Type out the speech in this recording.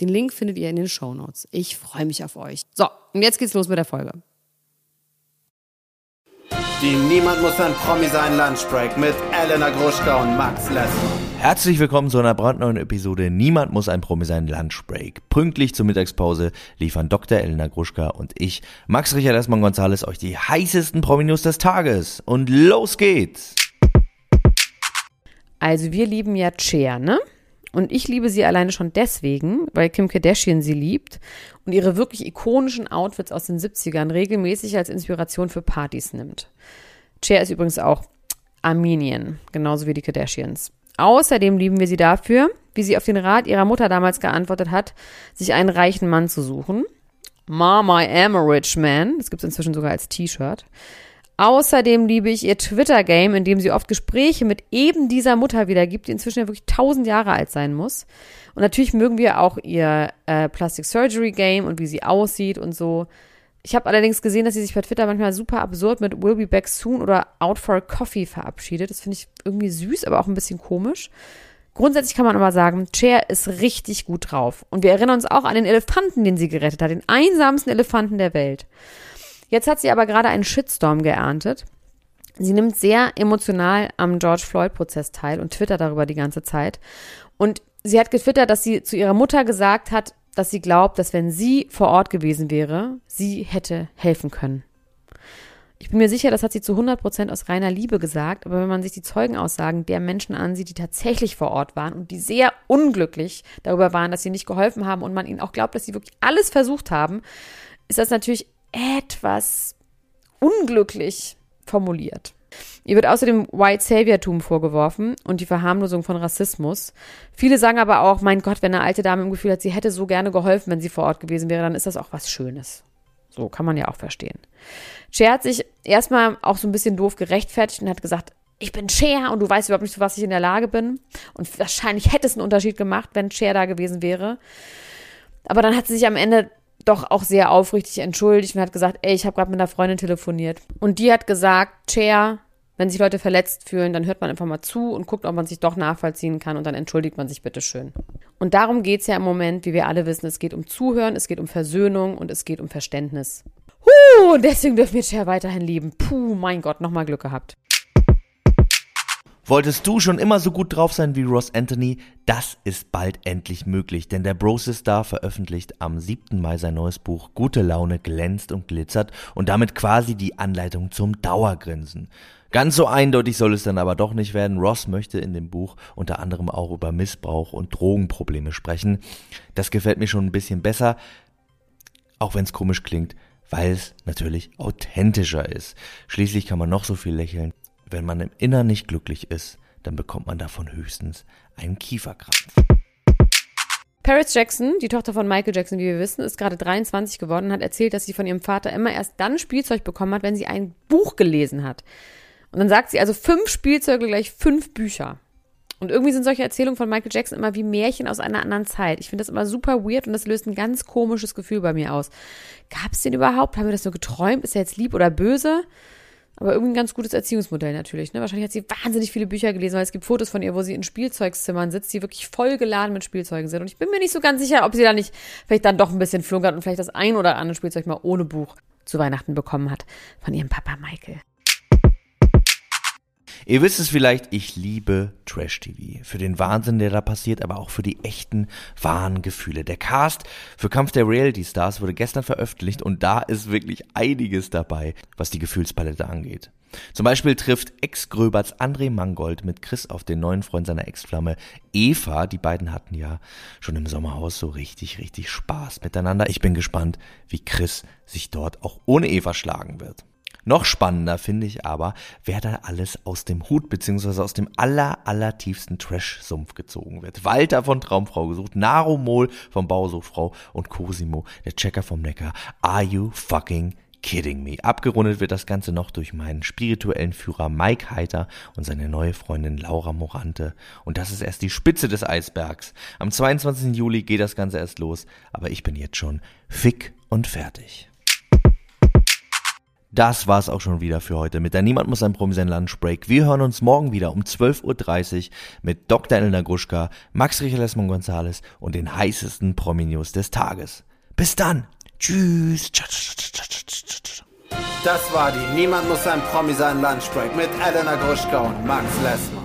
Den Link findet ihr in den Show Notes. Ich freue mich auf euch. So, und jetzt geht's los mit der Folge. Die Niemand muss ein Promi sein Lunchbreak mit Elena Gruschka und Max Lessmann. Herzlich willkommen zu einer brandneuen Episode Niemand muss ein Promi sein Lunchbreak. Pünktlich zur Mittagspause liefern Dr. Elena Gruschka und ich, Max Richard Essmann Gonzales, euch die heißesten Promi-News des Tages. Und los geht's! Also wir lieben ja Cher, ne? Und ich liebe sie alleine schon deswegen, weil Kim Kardashian sie liebt und ihre wirklich ikonischen Outfits aus den 70ern regelmäßig als Inspiration für Partys nimmt. Cher ist übrigens auch Armenian, genauso wie die Kardashians. Außerdem lieben wir sie dafür, wie sie auf den Rat ihrer Mutter damals geantwortet hat, sich einen reichen Mann zu suchen. Mama, I am a rich man. Das gibt es inzwischen sogar als T-Shirt. Außerdem liebe ich ihr Twitter-Game, in dem sie oft Gespräche mit eben dieser Mutter wiedergibt, die inzwischen ja wirklich tausend Jahre alt sein muss. Und natürlich mögen wir auch ihr äh, Plastic Surgery Game und wie sie aussieht und so. Ich habe allerdings gesehen, dass sie sich bei Twitter manchmal super absurd mit Will be back soon oder Out for a Coffee verabschiedet. Das finde ich irgendwie süß, aber auch ein bisschen komisch. Grundsätzlich kann man aber sagen, Cher ist richtig gut drauf. Und wir erinnern uns auch an den Elefanten, den sie gerettet hat, den einsamsten Elefanten der Welt. Jetzt hat sie aber gerade einen Shitstorm geerntet. Sie nimmt sehr emotional am George Floyd-Prozess teil und twittert darüber die ganze Zeit. Und sie hat getwittert, dass sie zu ihrer Mutter gesagt hat, dass sie glaubt, dass wenn sie vor Ort gewesen wäre, sie hätte helfen können. Ich bin mir sicher, das hat sie zu 100 Prozent aus reiner Liebe gesagt, aber wenn man sich die Zeugenaussagen der Menschen ansieht, die tatsächlich vor Ort waren und die sehr unglücklich darüber waren, dass sie nicht geholfen haben und man ihnen auch glaubt, dass sie wirklich alles versucht haben, ist das natürlich etwas unglücklich formuliert. Ihr wird außerdem White Savior-Tum vorgeworfen und die Verharmlosung von Rassismus. Viele sagen aber auch, mein Gott, wenn eine alte Dame im Gefühl hat, sie hätte so gerne geholfen, wenn sie vor Ort gewesen wäre, dann ist das auch was Schönes. So kann man ja auch verstehen. Cher hat sich erstmal auch so ein bisschen doof gerechtfertigt und hat gesagt, ich bin Cher und du weißt überhaupt nicht, zu was ich in der Lage bin. Und wahrscheinlich hätte es einen Unterschied gemacht, wenn Cher da gewesen wäre. Aber dann hat sie sich am Ende doch auch sehr aufrichtig entschuldigt und hat gesagt, ey, ich habe gerade mit einer Freundin telefoniert. Und die hat gesagt, Chair, wenn sich Leute verletzt fühlen, dann hört man einfach mal zu und guckt, ob man sich doch nachvollziehen kann und dann entschuldigt man sich bitte schön. Und darum geht's ja im Moment, wie wir alle wissen, es geht um Zuhören, es geht um Versöhnung und es geht um Verständnis. Huh, und deswegen dürfen wir Cher weiterhin lieben. Puh, mein Gott, nochmal Glück gehabt. Wolltest du schon immer so gut drauf sein wie Ross Anthony? Das ist bald endlich möglich, denn der Broses Star veröffentlicht am 7. Mai sein neues Buch Gute Laune glänzt und glitzert und damit quasi die Anleitung zum Dauergrinsen. Ganz so eindeutig soll es dann aber doch nicht werden. Ross möchte in dem Buch unter anderem auch über Missbrauch und Drogenprobleme sprechen. Das gefällt mir schon ein bisschen besser, auch wenn es komisch klingt, weil es natürlich authentischer ist. Schließlich kann man noch so viel lächeln. Wenn man im Innern nicht glücklich ist, dann bekommt man davon höchstens einen Kieferkrampf. Paris Jackson, die Tochter von Michael Jackson, wie wir wissen, ist gerade 23 geworden und hat erzählt, dass sie von ihrem Vater immer erst dann Spielzeug bekommen hat, wenn sie ein Buch gelesen hat. Und dann sagt sie also fünf Spielzeuge gleich fünf Bücher. Und irgendwie sind solche Erzählungen von Michael Jackson immer wie Märchen aus einer anderen Zeit. Ich finde das immer super weird und das löst ein ganz komisches Gefühl bei mir aus. Gab es den überhaupt? Haben wir das nur geträumt? Ist er jetzt lieb oder böse? Aber irgendwie ein ganz gutes Erziehungsmodell natürlich. Ne? Wahrscheinlich hat sie wahnsinnig viele Bücher gelesen, weil es gibt Fotos von ihr, wo sie in Spielzeugzimmern sitzt, die wirklich voll geladen mit Spielzeugen sind. Und ich bin mir nicht so ganz sicher, ob sie da nicht vielleicht dann doch ein bisschen flunkert und vielleicht das ein oder andere Spielzeug mal ohne Buch zu Weihnachten bekommen hat von ihrem Papa Michael. Ihr wisst es vielleicht, ich liebe Trash-TV. Für den Wahnsinn, der da passiert, aber auch für die echten, wahren Gefühle. Der Cast für Kampf der Reality Stars wurde gestern veröffentlicht und da ist wirklich einiges dabei, was die Gefühlspalette angeht. Zum Beispiel trifft Ex-Gröberts André Mangold mit Chris auf den neuen Freund seiner Ex-Flamme Eva. Die beiden hatten ja schon im Sommerhaus so richtig, richtig Spaß miteinander. Ich bin gespannt, wie Chris sich dort auch ohne Eva schlagen wird. Noch spannender finde ich aber, wer da alles aus dem Hut beziehungsweise aus dem aller, aller tiefsten Trash-Sumpf gezogen wird. Walter von Traumfrau gesucht, Naro Mohl von Bausuchtfrau und Cosimo, der Checker vom Neckar. Are you fucking kidding me? Abgerundet wird das Ganze noch durch meinen spirituellen Führer Mike Heiter und seine neue Freundin Laura Morante. Und das ist erst die Spitze des Eisbergs. Am 22. Juli geht das Ganze erst los, aber ich bin jetzt schon fick und fertig. Das war's auch schon wieder für heute mit der Niemand muss ein Promi sein Lunchbreak. Wir hören uns morgen wieder um 12.30 Uhr mit Dr. Elena Gruschka, Max Richard Lesmon Gonzales und den heißesten Promi-News des Tages. Bis dann. Tschüss. Das war die Niemand muss ein Promi sein Lunchbreak mit Elena Gruschka und Max Lessmann.